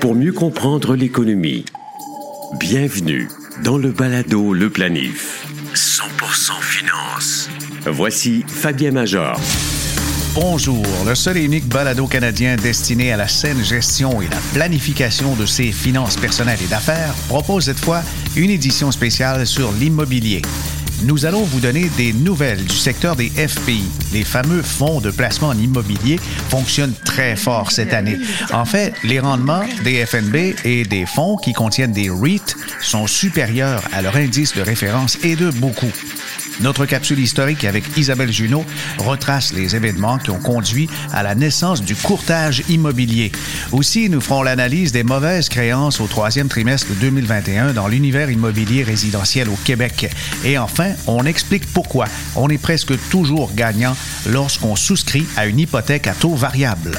Pour mieux comprendre l'économie, bienvenue dans le balado Le Planif. 100% finance. Voici Fabien Major. Bonjour, le seul et unique balado canadien destiné à la saine gestion et la planification de ses finances personnelles et d'affaires propose cette fois une édition spéciale sur l'immobilier nous allons vous donner des nouvelles du secteur des FPI. Les fameux fonds de placement en immobilier fonctionnent très fort cette année. En fait, les rendements des FNB et des fonds qui contiennent des REIT sont supérieurs à leur indice de référence et de beaucoup. Notre capsule historique avec Isabelle Junot retrace les événements qui ont conduit à la naissance du courtage immobilier. Aussi, nous ferons l'analyse des mauvaises créances au troisième trimestre 2021 dans l'univers immobilier résidentiel au Québec. Et enfin, on explique pourquoi on est presque toujours gagnant lorsqu'on souscrit à une hypothèque à taux variable.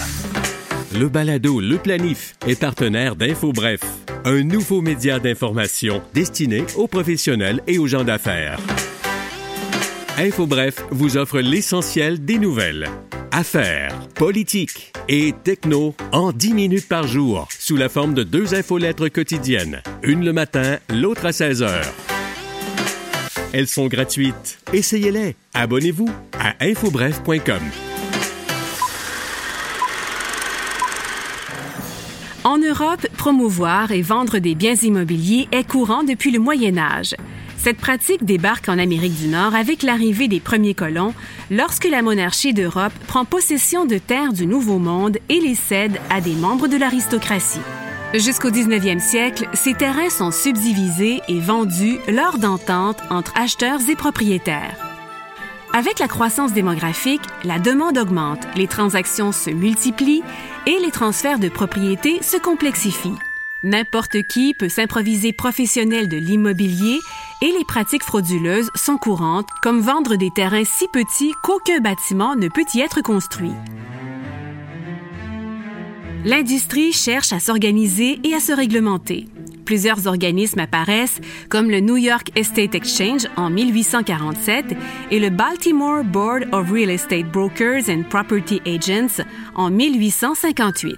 Le balado Le Planif est partenaire d'InfoBref, un nouveau média d'information destiné aux professionnels et aux gens d'affaires. InfoBref vous offre l'essentiel des nouvelles. Affaires, politique et techno en 10 minutes par jour sous la forme de deux infolettres quotidiennes, une le matin, l'autre à 16 heures. Elles sont gratuites. Essayez-les. Abonnez-vous à infobref.com. En Europe, promouvoir et vendre des biens immobiliers est courant depuis le Moyen Âge. Cette pratique débarque en Amérique du Nord avec l'arrivée des premiers colons, lorsque la monarchie d'Europe prend possession de terres du Nouveau Monde et les cède à des membres de l'aristocratie. Jusqu'au 19e siècle, ces terrains sont subdivisés et vendus lors d'ententes entre acheteurs et propriétaires. Avec la croissance démographique, la demande augmente, les transactions se multiplient et les transferts de propriété se complexifient. N'importe qui peut s'improviser professionnel de l'immobilier et les pratiques frauduleuses sont courantes, comme vendre des terrains si petits qu'aucun bâtiment ne peut y être construit. L'industrie cherche à s'organiser et à se réglementer. Plusieurs organismes apparaissent, comme le New York Estate Exchange en 1847 et le Baltimore Board of Real Estate Brokers and Property Agents en 1858.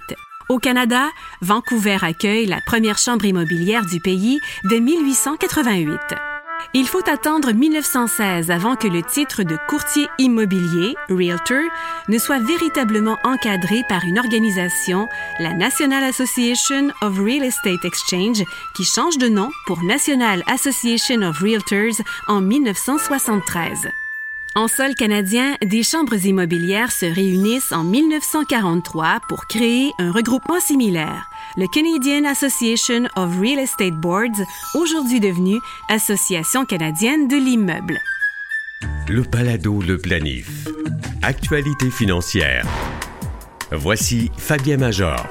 Au Canada, Vancouver accueille la première chambre immobilière du pays dès 1888. Il faut attendre 1916 avant que le titre de courtier immobilier, Realtor, ne soit véritablement encadré par une organisation, la National Association of Real Estate Exchange, qui change de nom pour National Association of Realtors en 1973. En sol canadien, des chambres immobilières se réunissent en 1943 pour créer un regroupement similaire, le Canadian Association of Real Estate Boards, aujourd'hui devenu Association canadienne de l'immeuble. Le Palado Le Planif. Actualité financière. Voici Fabien Major.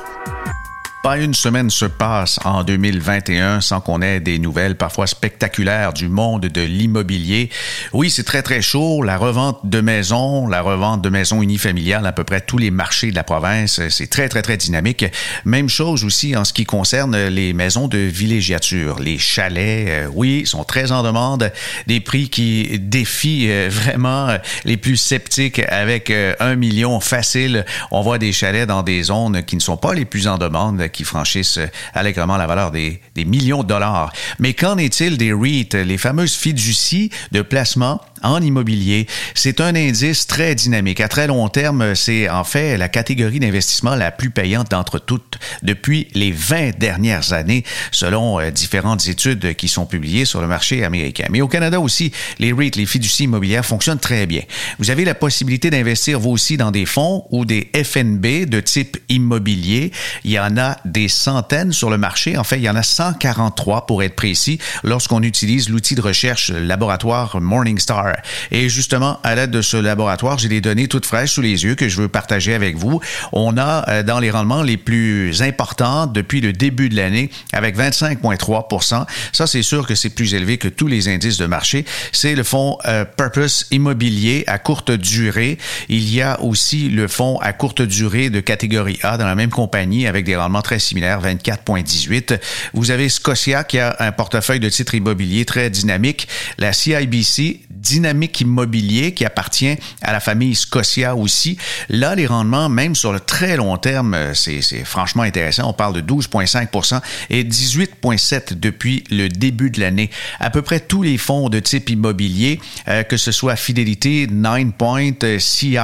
Pas une semaine se passe en 2021 sans qu'on ait des nouvelles parfois spectaculaires du monde de l'immobilier. Oui, c'est très très chaud. La revente de maisons, la revente de maisons unifamiliales, à peu près tous les marchés de la province, c'est très très très dynamique. Même chose aussi en ce qui concerne les maisons de villégiature, les chalets. Euh, oui, sont très en demande. Des prix qui défient euh, vraiment euh, les plus sceptiques avec un million facile. On voit des chalets dans des zones qui ne sont pas les plus en demande qui franchissent euh, allègrement la valeur des, millions de dollars. Mais qu'en est-il des REIT, les fameuses fiducies de placement en immobilier. C'est un indice très dynamique. À très long terme, c'est en fait la catégorie d'investissement la plus payante d'entre toutes depuis les 20 dernières années, selon euh, différentes études qui sont publiées sur le marché américain. Mais au Canada aussi, les REIT, les fiducies immobilières, fonctionnent très bien. Vous avez la possibilité d'investir vous aussi dans des fonds ou des FNB de type immobilier. Il y en a des centaines sur le marché. En fait, il y en a 143 pour être précis lorsqu'on utilise l'outil de recherche laboratoire Morningstar et justement, à l'aide de ce laboratoire, j'ai des données toutes fraîches sous les yeux que je veux partager avec vous. On a euh, dans les rendements les plus importants depuis le début de l'année avec 25,3% Ça, c'est sûr que c'est plus élevé que tous les indices de marché. C'est le fonds euh, Purpose Immobilier à courte durée. Il y a aussi le fonds à courte durée de catégorie A dans la même compagnie avec des rendements très similaires, 24,18. Vous avez Scotia qui a un portefeuille de titres immobiliers très dynamique. La CIBC, Dynamique Immobilier qui appartient à la famille Scotia aussi. Là, les rendements, même sur le très long terme, euh, c'est franchement intéressant. On parle de 12,5% et 18,7 depuis le début de l'année. À peu près tous les fonds de type immobilier, euh, que ce soit Fidelity, Nine Point, euh, CI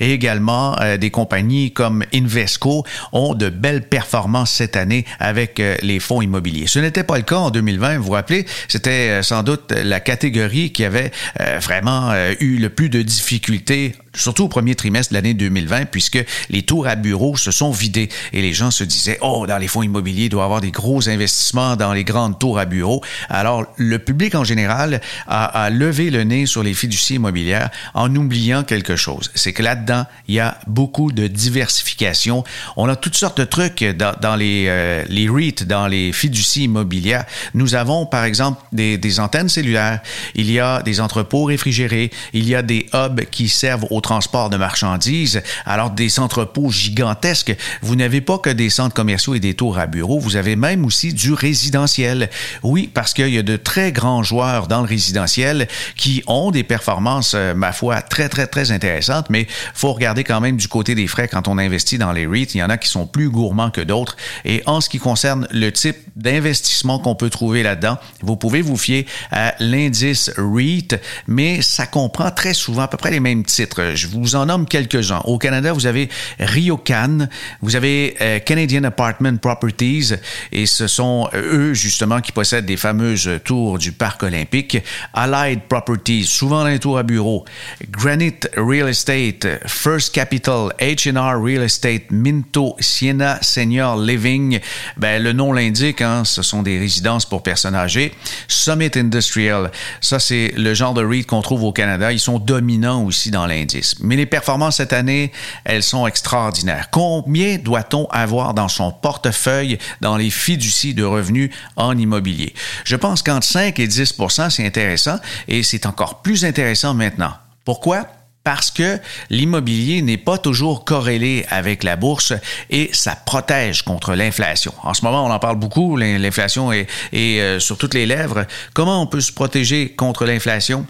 et également des compagnies comme Invesco, ont de belles performances cette année avec les fonds immobiliers. Ce n'était pas le cas en 2020, vous vous rappelez, c'était sans doute la catégorie qui avait vraiment eu le plus de difficultés surtout au premier trimestre de l'année 2020, puisque les tours à bureaux se sont vidés et les gens se disaient, oh, dans les fonds immobiliers, il doit y avoir des gros investissements dans les grandes tours à bureaux. Alors, le public en général a, levé le nez sur les fiducies immobilières en oubliant quelque chose. C'est que là-dedans, il y a beaucoup de diversification. On a toutes sortes de trucs dans, dans les, euh, les REIT, dans les fiducies immobilières. Nous avons, par exemple, des, des antennes cellulaires. Il y a des entrepôts réfrigérés. Il y a des hubs qui servent aux transport de marchandises. Alors, des entrepôts gigantesques, vous n'avez pas que des centres commerciaux et des tours à bureaux, vous avez même aussi du résidentiel. Oui, parce qu'il y a de très grands joueurs dans le résidentiel qui ont des performances, euh, ma foi, très, très, très intéressantes, mais faut regarder quand même du côté des frais quand on investit dans les REIT. Il y en a qui sont plus gourmands que d'autres. Et en ce qui concerne le type d'investissement qu'on peut trouver là-dedans, vous pouvez vous fier à l'indice REIT, mais ça comprend très souvent à peu près les mêmes titres. Je vous en nomme quelques-uns. Au Canada, vous avez Ryokan, vous avez euh, Canadian Apartment Properties, et ce sont euh, eux, justement, qui possèdent des fameuses tours du Parc olympique. Allied Properties, souvent dans les tours à bureaux. Granite Real Estate, First Capital, H&R Real Estate, Minto, Siena Senior Living. Ben, le nom l'indique, hein, ce sont des résidences pour personnes âgées. Summit Industrial, ça c'est le genre de REIT qu'on trouve au Canada. Ils sont dominants aussi dans l'indice. Mais les performances cette année, elles sont extraordinaires. Combien doit-on avoir dans son portefeuille dans les fiducies de revenus en immobilier? Je pense qu'entre 5 et 10% c'est intéressant et c'est encore plus intéressant maintenant. Pourquoi? parce que l'immobilier n'est pas toujours corrélé avec la bourse et ça protège contre l'inflation. En ce moment, on en parle beaucoup, l'inflation est, est, sur toutes les lèvres. Comment on peut se protéger contre l'inflation?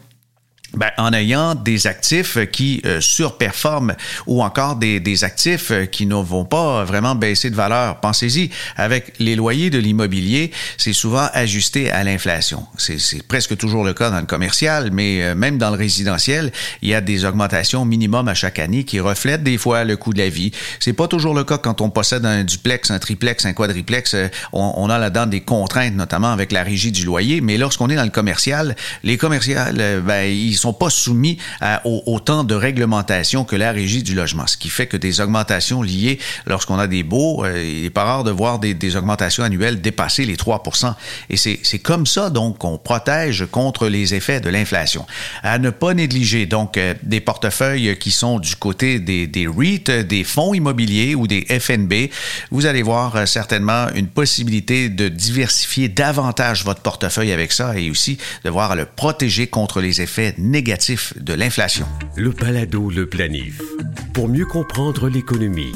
Ben, en ayant des actifs qui euh, surperforment ou encore des, des, actifs qui ne vont pas vraiment baisser de valeur. Pensez-y, avec les loyers de l'immobilier, c'est souvent ajusté à l'inflation. C'est presque toujours le cas dans le commercial, mais euh, même dans le résidentiel, il y a des augmentations minimum à chaque année qui reflètent des fois le coût de la vie. C'est pas toujours le cas quand on possède un duplex, un triplex, un quadriplex. Euh, on, on, a là-dedans des contraintes, notamment avec la régie du loyer. Mais lorsqu'on est dans le commercial, les commerciales, ben, sont pas soumis à autant de réglementations que la régie du logement, ce qui fait que des augmentations liées lorsqu'on a des baux, euh, il n'est pas rare de voir des, des, augmentations annuelles dépasser les 3 Et c'est comme ça, donc, qu'on protège contre les effets de l'inflation. À ne pas négliger, donc, euh, des portefeuilles qui sont du côté des, des REIT, des fonds immobiliers ou des FNB. Vous allez voir euh, certainement une possibilité de diversifier davantage votre portefeuille avec ça et aussi de voir à le protéger contre les effets de l'inflation. Le balado, le planif. Pour mieux comprendre l'économie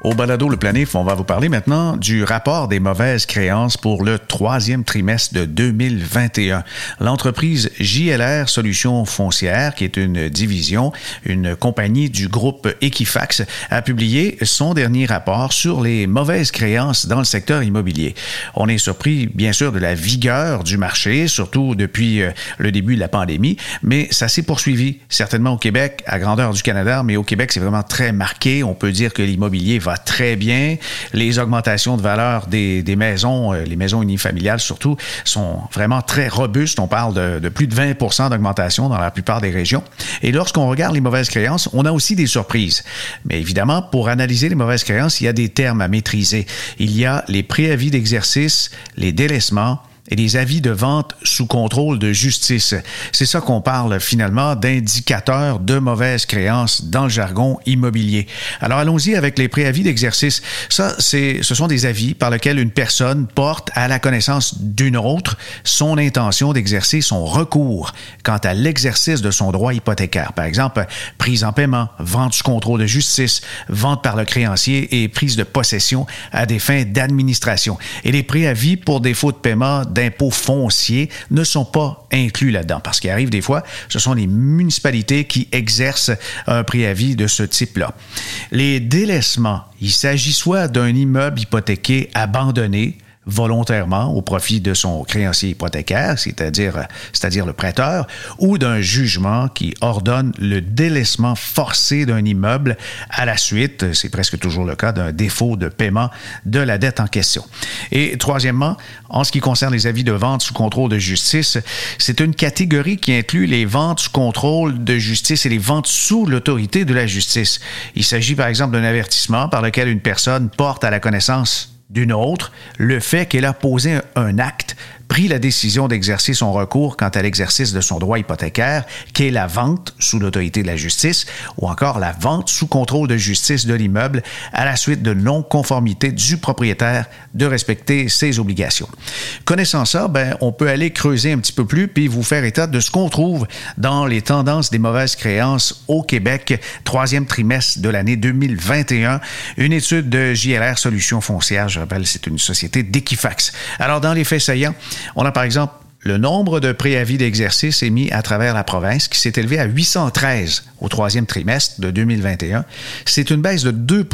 Au balado Le Planif, on va vous parler maintenant du rapport des mauvaises créances pour le troisième trimestre de 2021. L'entreprise JLR Solutions Foncières, qui est une division, une compagnie du groupe Equifax, a publié son dernier rapport sur les mauvaises créances dans le secteur immobilier. On est surpris, bien sûr, de la vigueur du marché, surtout depuis euh, le début de la pandémie, mais ça s'est poursuivi, certainement au Québec, à grandeur du Canada, mais au Québec, c'est vraiment très marqué. On peut dire que l'immobilier très bien. Les augmentations de valeur des, maisons, euh, les maisons unifamiliales surtout, sont vraiment très robustes. On parle de, de plus de 20% d'augmentation dans la plupart des régions. Et lorsqu'on regarde les mauvaises créances, on a aussi des surprises. Mais évidemment, pour analyser les mauvaises créances, il y a des termes à maîtriser. Il y a les préavis d'exercice, les délaissements, et les avis de vente sous contrôle de justice. C'est ça qu'on parle finalement d'indicateurs de mauvaise créance dans le jargon immobilier. Alors allons-y avec les préavis d'exercice. Ça, c'est, ce sont des avis par lesquels une personne porte à la connaissance d'une autre son intention d'exercer son recours quant à l'exercice de son droit hypothécaire. Par exemple, prise en paiement, vente sous contrôle de justice, vente par le créancier et prise de possession à des fins d'administration. Et les préavis pour défaut de paiement d'impôts fonciers ne sont pas inclus là-dedans. Parce qu'il arrive des fois, ce sont les municipalités qui exercent un préavis de ce type-là. Les délaissements, il s'agit soit d'un immeuble hypothéqué abandonné, volontairement au profit de son créancier hypothécaire, c'est-à-dire, c'est-à-dire le prêteur, ou d'un jugement qui ordonne le délaissement forcé d'un immeuble à la suite, c'est presque toujours le cas, d'un défaut de paiement de la dette en question. Et troisièmement, en ce qui concerne les avis de vente sous contrôle de justice, c'est une catégorie qui inclut les ventes sous contrôle de justice et les ventes sous l'autorité de la justice. Il s'agit par exemple d'un avertissement par lequel une personne porte à la connaissance d'une autre le fait qu'elle a posé un acte pris la décision d'exercer son recours quant à l'exercice de son droit hypothécaire, qui est la vente sous l'autorité de la justice ou encore la vente sous contrôle de justice de l'immeuble à la suite de non-conformité du propriétaire de respecter ses obligations. Connaissant ça, ben, on peut aller creuser un petit peu plus puis vous faire état de ce qu'on trouve dans les tendances des mauvaises créances au Québec, troisième trimestre de l'année 2021. Une étude de JLR Solutions Foncières, je rappelle, c'est une société d'Equifax. Alors, dans les faits saillants, on a par exemple le nombre de préavis d'exercice émis à travers la province qui s'est élevé à 813 au troisième trimestre de 2021. C'est une baisse de 2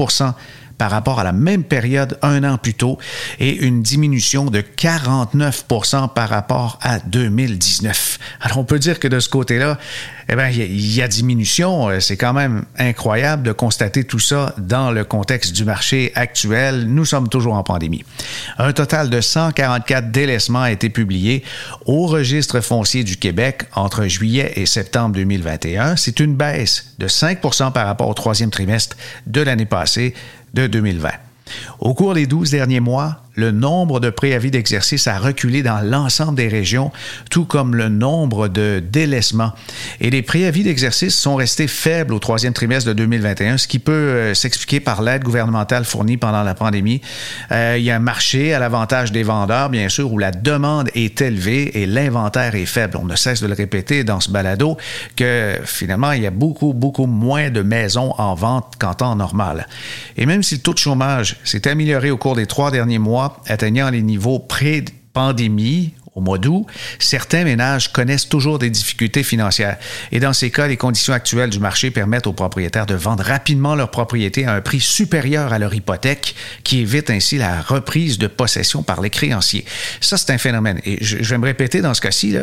par rapport à la même période un an plus tôt et une diminution de 49% par rapport à 2019. Alors on peut dire que de ce côté-là, eh bien, il y, a diminution. Euh, c'est quand même incroyable de constater tout ça dans le contexte du marché actuel. Nous sommes toujours en pandémie. Un total de 144 délaissements a été publié au registre foncier du Québec entre juillet et septembre 2021. C'est une baisse de 5% par rapport au troisième trimestre de l'année passée de 2020. Au cours des 12 derniers mois, le nombre de préavis d'exercice a reculé dans l'ensemble des régions, tout comme le nombre de délaissements. Et les préavis d'exercice sont restés faibles au troisième trimestre de 2021, ce qui peut euh, s'expliquer par l'aide gouvernementale fournie pendant la pandémie. Euh, il y a un marché à l'avantage des vendeurs, bien sûr, où la demande est élevée et l'inventaire est faible. On ne cesse de le répéter dans ce balado que finalement, il y a beaucoup, beaucoup moins de maisons en vente qu'en temps normal. Et même si le taux de chômage s'est amélioré au cours des trois derniers mois, atteignant les niveaux pré-pandémie au mois d'août, certains ménages connaissent toujours des difficultés financières. Et dans ces cas, les conditions actuelles du marché permettent aux propriétaires de vendre rapidement leur propriété à un prix supérieur à leur hypothèque, qui évite ainsi la reprise de possession par les créanciers. Ça, c'est un phénomène. Et je, vais me répéter dans ce cas-ci,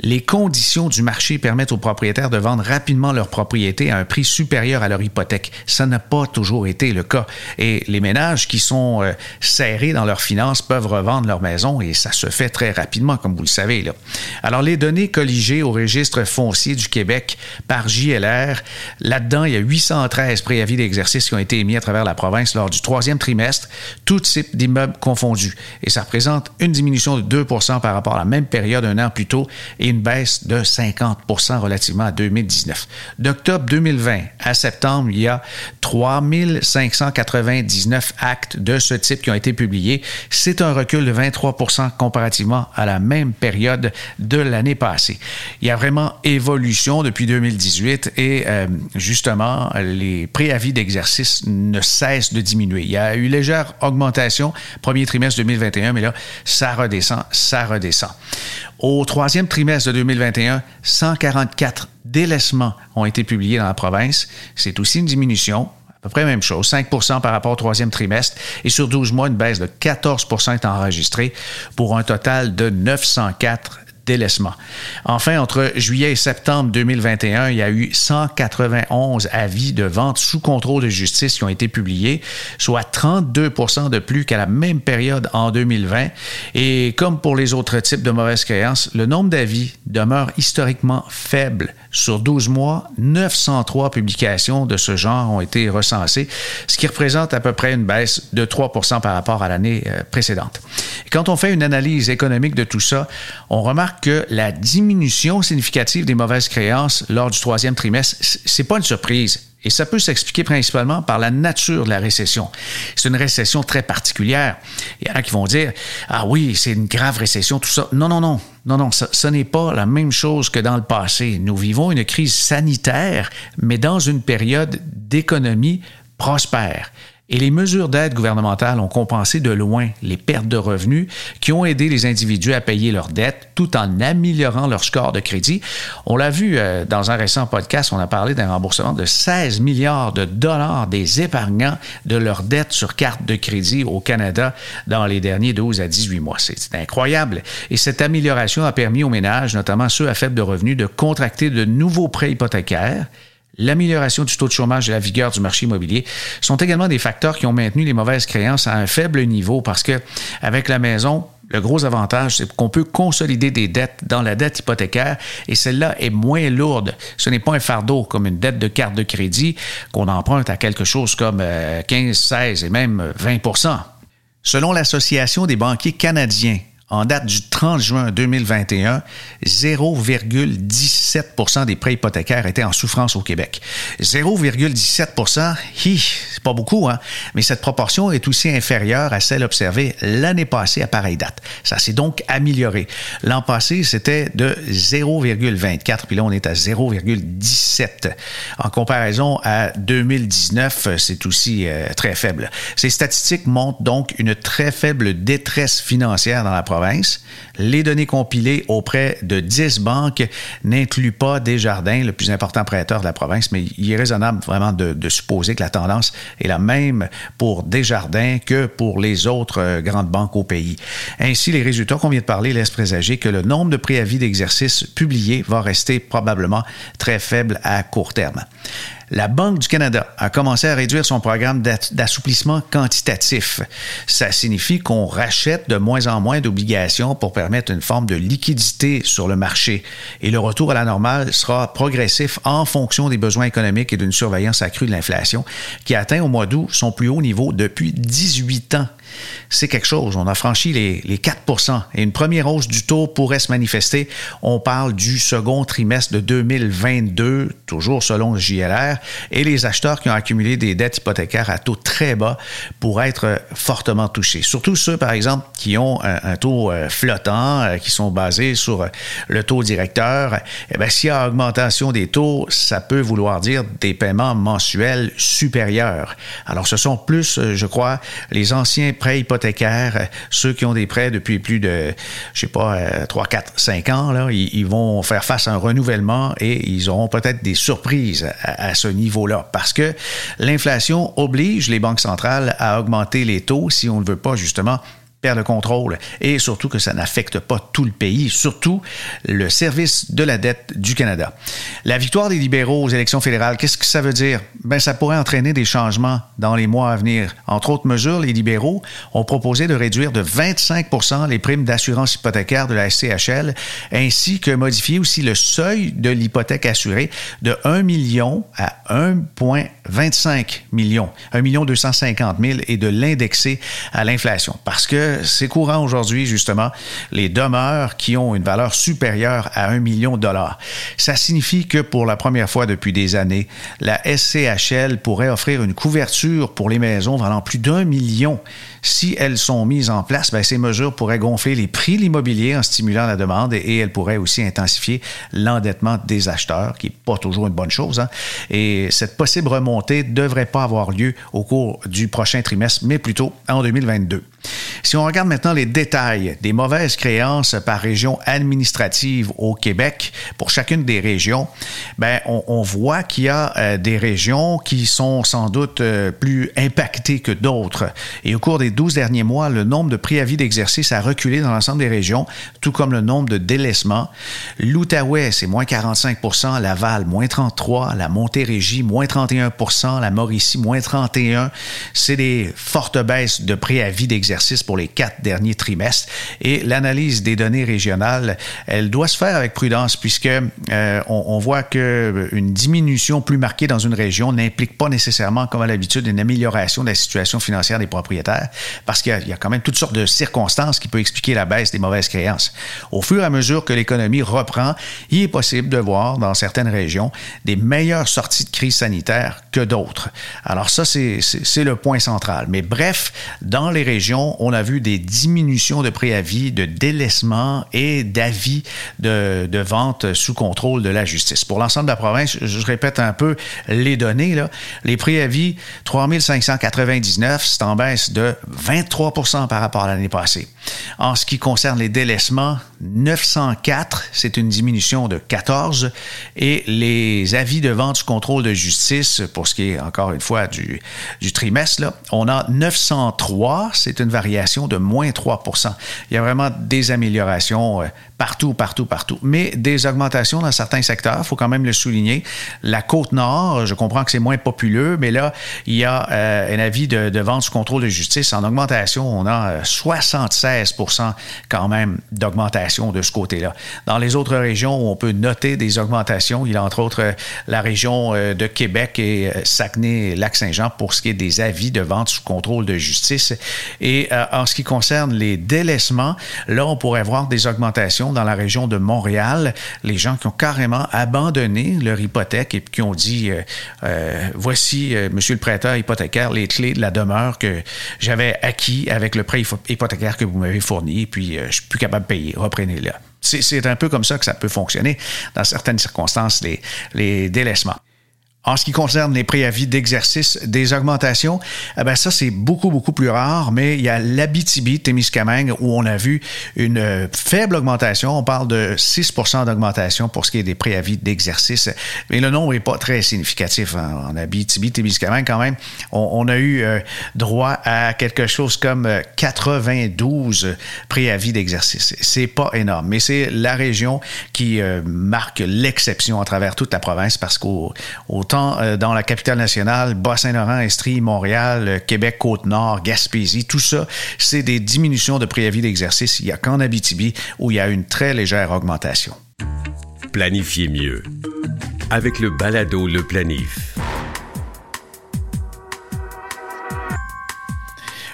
les conditions du marché permettent aux propriétaires de vendre rapidement leur propriété à un prix supérieur à leur hypothèque. Ça n'a pas toujours été le cas. Et les ménages qui sont euh, serrés dans leurs finances peuvent revendre leur maison et ça se fait très rapidement comme vous le savez. Là. Alors, les données colligées au registre foncier du Québec par JLR, là-dedans, il y a 813 préavis d'exercice qui ont été émis à travers la province lors du troisième trimestre, tout type d'immeubles confondus. Et ça représente une diminution de 2% par rapport à la même période un an plus tôt et une baisse de 50% relativement à 2019. D'octobre 2020 à septembre, il y a 3599 actes de ce type qui ont été publiés. C'est un recul de 23% comparativement à la même période de l'année passée. Il y a vraiment évolution depuis 2018 et euh, justement, les préavis d'exercice ne cessent de diminuer. Il y a eu légère augmentation premier trimestre 2021, mais là, ça redescend, ça redescend. Au troisième trimestre de 2021, 144 délaissements ont été publiés dans la province. C'est aussi une diminution peu près même chose, 5% par rapport au troisième trimestre. Et sur 12 mois, une baisse de 14% est enregistrée pour un total de 904 délaissement. Enfin, entre juillet et septembre 2021, il y a eu 191 avis de vente sous contrôle de justice qui ont été publiés, soit 32% de plus qu'à la même période en 2020. Et comme pour les autres types de mauvaises créances, le nombre d'avis demeure historiquement faible. Sur 12 mois, 903 publications de ce genre ont été recensées, ce qui représente à peu près une baisse de 3% par rapport à l'année euh, précédente. quand on fait une analyse économique de tout ça, on remarque que la diminution significative des mauvaises créances lors du troisième trimestre, c'est pas une surprise. Et ça peut s'expliquer principalement par la nature de la récession. C'est une récession très particulière. Il y en a qui vont dire, ah oui, c'est une grave récession, tout ça. Non, non, non. Non, non, ce n'est pas la même chose que dans le passé. Nous vivons une crise sanitaire, mais dans une période d'économie prospère. Et les mesures d'aide gouvernementale ont compensé de loin les pertes de revenus qui ont aidé les individus à payer leurs dettes tout en améliorant leur score de crédit. On l'a vu euh, dans un récent podcast, on a parlé d'un remboursement de 16 milliards de dollars des épargnants de leurs dettes sur carte de crédit au Canada dans les derniers 12 à 18 mois. C'est incroyable. Et cette amélioration a permis aux ménages, notamment ceux à faible revenu, de contracter de nouveaux prêts hypothécaires l'amélioration du taux de chômage et la vigueur du marché immobilier sont également des facteurs qui ont maintenu les mauvaises créances à un faible niveau parce que avec la maison, le gros avantage, c'est qu'on peut consolider des dettes dans la dette hypothécaire et celle-là est moins lourde. Ce n'est pas un fardeau comme une dette de carte de crédit qu'on emprunte à quelque chose comme 15, 16 et même 20% Selon l'Association des banquiers canadiens, en date du 30 juin 2021, 0,17% des prêts hypothécaires étaient en souffrance au Québec. 0,17% c'est pas beaucoup, hein? mais cette proportion est aussi inférieure à celle observée l'année passée à pareille date. Ça s'est donc amélioré. L'an passé, c'était de 0,24, puis là, on est à 0,17. En comparaison à 2019, c'est aussi euh, très faible. Ces statistiques montrent donc une très faible détresse financière dans la province les données compilées auprès de 10 banques n'incluent pas Desjardins, le plus important prêteur de la province, mais il est raisonnable vraiment de, de supposer que la tendance est la même pour Desjardins que pour les autres euh, grandes banques au pays. Ainsi, les résultats qu'on vient de parler laissent présager que le nombre de préavis d'exercice publiés va rester probablement très faible à court terme la Banque du Canada a commencé à réduire son programme d'assouplissement quantitatif. Ça signifie qu'on rachète de moins en moins d'obligations pour permettre une forme de liquidité sur le marché. Et le retour à la normale sera progressif en fonction des besoins économiques et d'une surveillance accrue de l'inflation qui atteint au mois d'août son plus haut niveau depuis 18 ans c'est quelque chose. On a franchi les, 4 et une première hausse du taux pourrait se manifester. On parle du second trimestre de 2022, toujours selon le JLR, et les acheteurs qui ont accumulé des dettes hypothécaires à taux très bas pourraient être fortement touchés. Surtout ceux, par exemple, qui ont un, taux euh, flottant, euh, qui sont basés sur euh, le taux directeur. Eh bien, s'il y a augmentation des taux, ça peut vouloir dire des paiements mensuels supérieurs. Alors, ce sont plus, je crois, les anciens prêts hypothécaires, euh, ceux qui ont des prêts depuis plus de, je sais pas, 3, 4, 5 ans, là, ils, vont faire face à un renouvellement et ils auront peut-être des surprises à, à ce niveau-là. Parce que l'inflation oblige les banques centrales à augmenter les taux si on ne veut pas justement perd le contrôle et surtout que ça n'affecte pas tout le pays, surtout le service de la dette du Canada. La victoire des libéraux aux élections fédérales, qu'est-ce que ça veut dire? Ben, ça pourrait entraîner des changements dans les mois à venir. Entre autres mesures, les libéraux ont proposé de réduire de 25% les primes d'assurance hypothécaire de la SCHL, ainsi que modifier aussi le seuil de l'hypothèque assurée de 1 million à 1,25 million, 1 million 250 000 et de l'indexer à l'inflation. Parce que c'est courant aujourd'hui, justement, les demeures qui ont une valeur supérieure à un million de dollars. Ça signifie que pour la première fois depuis des années, la SCHL pourrait offrir une couverture pour les maisons valant plus d'un million si elles sont mises en place, ben, ces mesures pourraient gonfler les prix de l'immobilier en stimulant la demande et, elles pourraient aussi intensifier l'endettement des acheteurs, qui n'est pas toujours une bonne chose. Hein. Et cette possible remontée ne devrait pas avoir lieu au cours du prochain trimestre, mais plutôt en 2022. Si on regarde maintenant les détails des mauvaises créances par région administrative au Québec, pour chacune des régions, ben, on, voit qu'il y a euh, des régions qui sont sans doute euh, plus impactées que d'autres. Et au cours des 12 derniers mois, le nombre de préavis d'exercice a reculé dans l'ensemble des régions, tout comme le nombre de délaissements. L'Outaouais, c'est moins 45% Laval, moins 33% la Montérégie, moins 31% la Mauricie, moins 31% C'est des fortes baisses de préavis d'exercice pour les quatre derniers trimestres. Et l'analyse des données régionales, elle doit se faire avec prudence puisque euh, on, on, voit que une diminution plus marquée dans une région n'implique pas nécessairement, comme à l'habitude, une amélioration de la situation financière des propriétaires parce qu'il y, a quand même toutes sortes de circonstances qui peuvent expliquer la baisse des mauvaises créances. Au fur et à mesure que l'économie reprend, il est possible de voir dans certaines régions des meilleures sorties de crise sanitaire que d'autres. Alors ça, c'est le point central. Mais bref, dans les régions, on a vu des diminutions de préavis, de délaissement et d'avis de, vente sous contrôle de la justice. Pour l'ensemble de la province, je répète un peu les données. Les préavis, 3599, c'est en baisse de 23% par rapport à l'année passée. En ce qui concerne les délaissements, 904, c'est une diminution de 14. Et les avis de vente sous contrôle de justice, pour ce qui est encore une fois du, du trimestre, on a 903, c'est une variation de moins 3% Il y a vraiment des améliorations euh, partout, partout, partout. Mais des augmentations dans certains secteurs, il faut quand même le souligner. La côte nord, je comprends que c'est moins populeux, mais là, il y a euh, un avis de, vente sous contrôle de justice en augmentation. On a 76% euh, quand même d'augmentation de ce côté-là. Dans les autres régions on peut noter des augmentations, il y a entre autres euh, la région de Québec et Saguenay-Lac-Saint-Jean pour ce qui est des avis de vente sous contrôle de justice. Et en ce qui concerne les délaissements, là, on pourrait voir des augmentations dans la région de Montréal, les gens qui ont carrément abandonné leur hypothèque et qui ont dit euh, euh, voici, euh, monsieur le prêteur hypothécaire, les clés de la demeure que j'avais acquis avec le prêt hypothécaire que vous m'avez fourni, puis je suis plus capable de payer, reprenez-le. C'est un peu comme ça que ça peut fonctionner dans certaines circonstances, les délaissements. En ce qui concerne les préavis d'exercice des augmentations, eh ben ça c'est beaucoup beaucoup plus rare, mais il y a l'Abitibi, Témiscamingue où on a vu une euh, faible augmentation. On parle de 6 d'augmentation pour ce qui est des préavis d'exercice, mais le nombre est pas très significatif hein. en Abitibi, Témiscamingue quand même. On, a eu euh, droit à quelque chose comme 92 euh, préavis d'exercice. C'est pas énorme, mais c'est la région qui marque l'exception à travers toute la province parce qu'au euh, dans la capitale nationale, Bas-Saint-Laurent, Estrie, Montréal, euh, Québec, Côte-Nord, Gaspésie, tout ça, c'est des diminutions de préavis d'exercice. Il n'y a qu'en Abitibi où il y a une très légère augmentation. Planifiez mieux avec le balado Le Planif.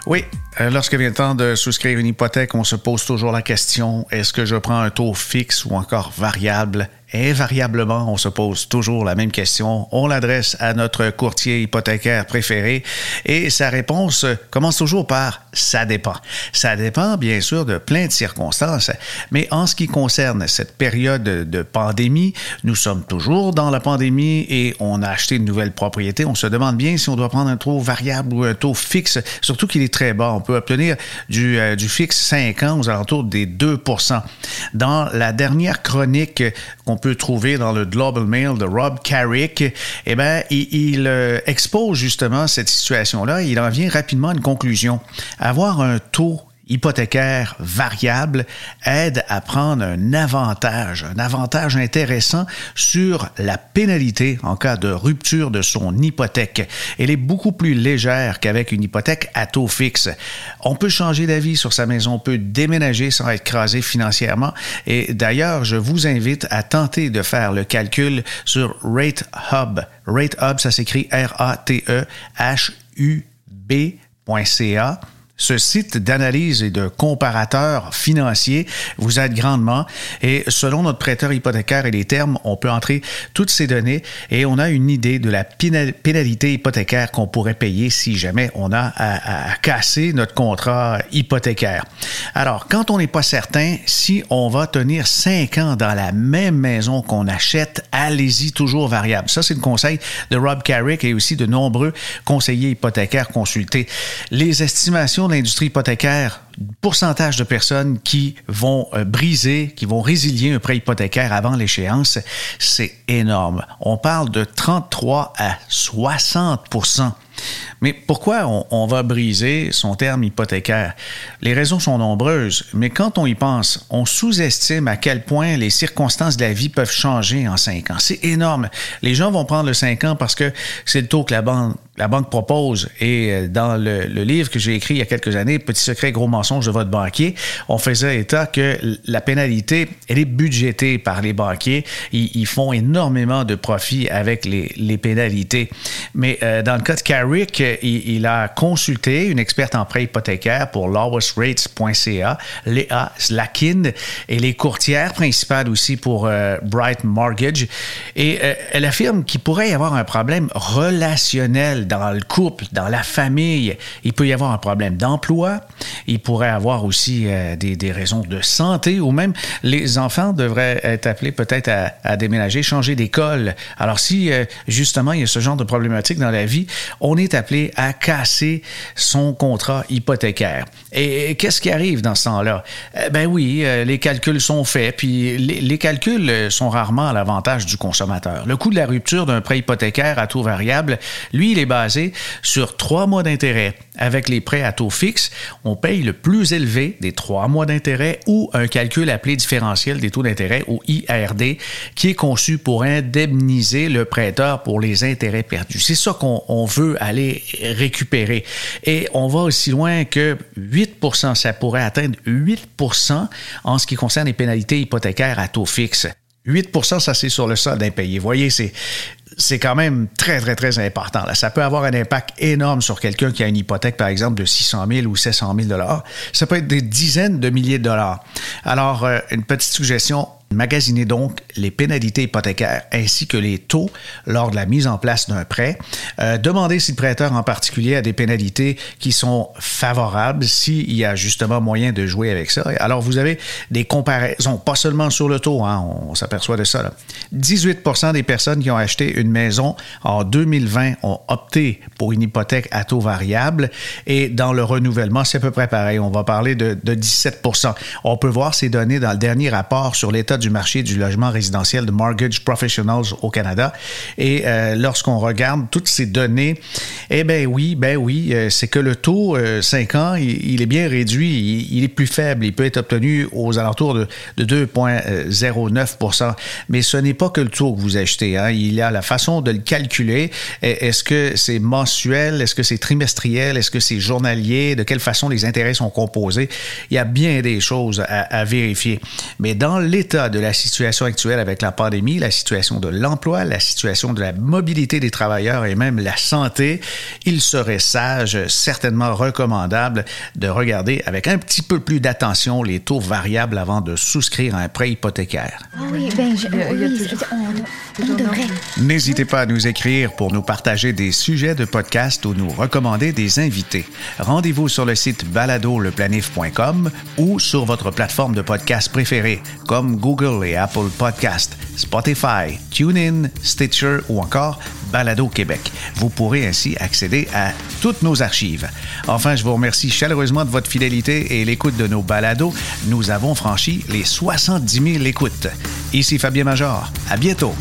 Oui, euh, lorsque vient le temps de souscrire une hypothèque, on se pose toujours la question, est-ce que je prends un taux fixe ou encore variable? Invariablement, on se pose toujours la même question. On l'adresse à notre courtier hypothécaire préféré et sa réponse commence toujours par ça dépend. Ça dépend, bien sûr, de plein de circonstances, mais en ce qui concerne cette période de pandémie, nous sommes toujours dans la pandémie et on a acheté une nouvelle propriété. On se demande bien si on doit prendre un taux variable ou un taux fixe, surtout qu'il est très bas. On peut obtenir du, euh, du fixe 5 ans aux alentours des 2 Dans la dernière chronique qu'on peut trouver dans le Global Mail de Rob Carrick, eh ben, il, euh, expose justement cette situation-là. Il en vient rapidement à une conclusion. Avoir un taux hypothécaire variable aide à prendre un avantage, un avantage intéressant sur la pénalité en cas de rupture de son hypothèque. Elle est beaucoup plus légère qu'avec une hypothèque à taux fixe. On peut changer d'avis sur sa maison, on peut déménager sans être crasé financièrement. Et d'ailleurs, je vous invite à tenter de faire le calcul sur Rate Hub. Rate Hub, ça s'écrit R-A-T-E-H-U-B.ca ce site d'analyse et de comparateur financier vous aide grandement et selon notre prêteur hypothécaire et les termes, on peut entrer toutes ces données et on a une idée de la pénalité hypothécaire qu'on pourrait payer si jamais on a à, casser notre contrat hypothécaire. Alors, quand on n'est pas certain si on va tenir cinq ans dans la même maison qu'on achète, allez-y toujours variable. Ça, c'est le conseil de Rob Carrick et aussi de nombreux conseillers hypothécaires consultés. Les estimations l'industrie hypothécaire, pourcentage de personnes qui vont euh, briser, qui vont résilier un prêt hypothécaire avant l'échéance, c'est énorme. On parle de 33 à 60 mais pourquoi on, va briser son terme hypothécaire? Les raisons sont nombreuses, mais quand on y pense, on sous-estime à quel point les circonstances de la vie peuvent changer en cinq ans. C'est énorme. Les gens vont prendre le cinq ans parce que c'est le taux que la banque, propose. Et euh, dans le, livre que j'ai écrit il y a quelques années, Petit secret, gros mensonge de votre banquier, on faisait état que la pénalité, elle est budgétée par les banquiers. Ils, font énormément de profits avec les, les pénalités. Mais euh, dans le cas de Carrick, il, a consulté une experte en prêt hypothécaire pour lowestrates.ca, Léa Slakin, et les courtières principales aussi pour euh, Bright Mortgage. Et euh, elle affirme qu'il pourrait y avoir un problème relationnel dans le couple, dans la famille. Il peut y avoir un problème d'emploi. Il pourrait avoir aussi euh, des, raisons de santé ou même les enfants devraient être appelés peut-être à, à, déménager, changer d'école. Alors si justement il y a ce genre de problématique dans la vie, on est appelé à casser son contrat hypothécaire. Et, qu'est-ce qui arrive dans ce temps-là? Eh ben oui, euh, les calculs sont faits, puis les, les calculs sont rarement à l'avantage du consommateur. Le coût de la rupture d'un prêt hypothécaire à taux variable, lui, il est basé sur trois mois d'intérêt. Avec les prêts à taux fixe, on paye le plus élevé des trois mois d'intérêt ou un calcul appelé différentiel des taux d'intérêt ou IRD qui est conçu pour indemniser le prêteur pour les intérêts perdus. C'est ça qu'on veut aller récupérer. Et on va aussi loin que 8% ça pourrait atteindre 8% en ce qui concerne les pénalités hypothécaires à taux fixe. 8% ça c'est sur le solde impayé. Vous voyez, c'est c'est quand même très, très, très important. Là. Ça peut avoir un impact énorme sur quelqu'un qui a une hypothèque, par exemple, de 600 000 ou 700 000 Ça peut être des dizaines de milliers de dollars. Alors, euh, une petite suggestion, Magasinez donc les pénalités hypothécaires ainsi que les taux lors de la mise en place d'un prêt. Euh, demandez si le prêteur en particulier a des pénalités qui sont favorables, s'il y a justement moyen de jouer avec ça. Alors vous avez des comparaisons, pas seulement sur le taux, hein, on, s'aperçoit de ça. Là. 18% des personnes qui ont acheté une maison en 2020 ont opté pour une hypothèque à taux variable et dans le renouvellement, c'est à peu près pareil. On va parler de, de 17% On peut voir ces données dans le dernier rapport sur l'état du marché du logement résidentiel de Mortgage Professionals au Canada. Et euh, lorsqu'on regarde toutes ces données, eh bien oui, ben oui, euh, c'est que le taux 5 euh, ans, il, est bien réduit, il, est plus faible, il peut être obtenu aux alentours de, 2,09 Mais ce n'est pas que le taux que vous achetez, hein. il y a la façon de le calculer. Est-ce que c'est mensuel, est-ce que c'est trimestriel, est-ce que c'est journalier, de quelle façon les intérêts sont composés? Il y a bien des choses à vérifier. Mais dans l'état de la situation actuelle avec la pandémie, la situation de l'emploi, la situation de la mobilité des travailleurs et même la santé, il serait sage, certainement recommandable de regarder avec un petit peu plus d'attention les taux variables avant de souscrire un prêt hypothécaire. Ah oui, ben, on, devrait. N'hésitez pas à nous écrire pour nous partager des sujets de podcast ou nous recommander des invités. Rendez-vous sur le site baladoleplanif.com ou sur votre plateforme de podcast préférée, comme Google Google et Apple Podcast, Spotify, TuneIn, Stitcher ou encore Balado Québec. Vous pourrez ainsi accéder à toutes nos archives. Enfin, je vous remercie chaleureusement de votre fidélité et l'écoute de nos balados. Nous avons franchi les 70 000 écoutes. Ici Fabien Major. À bientôt.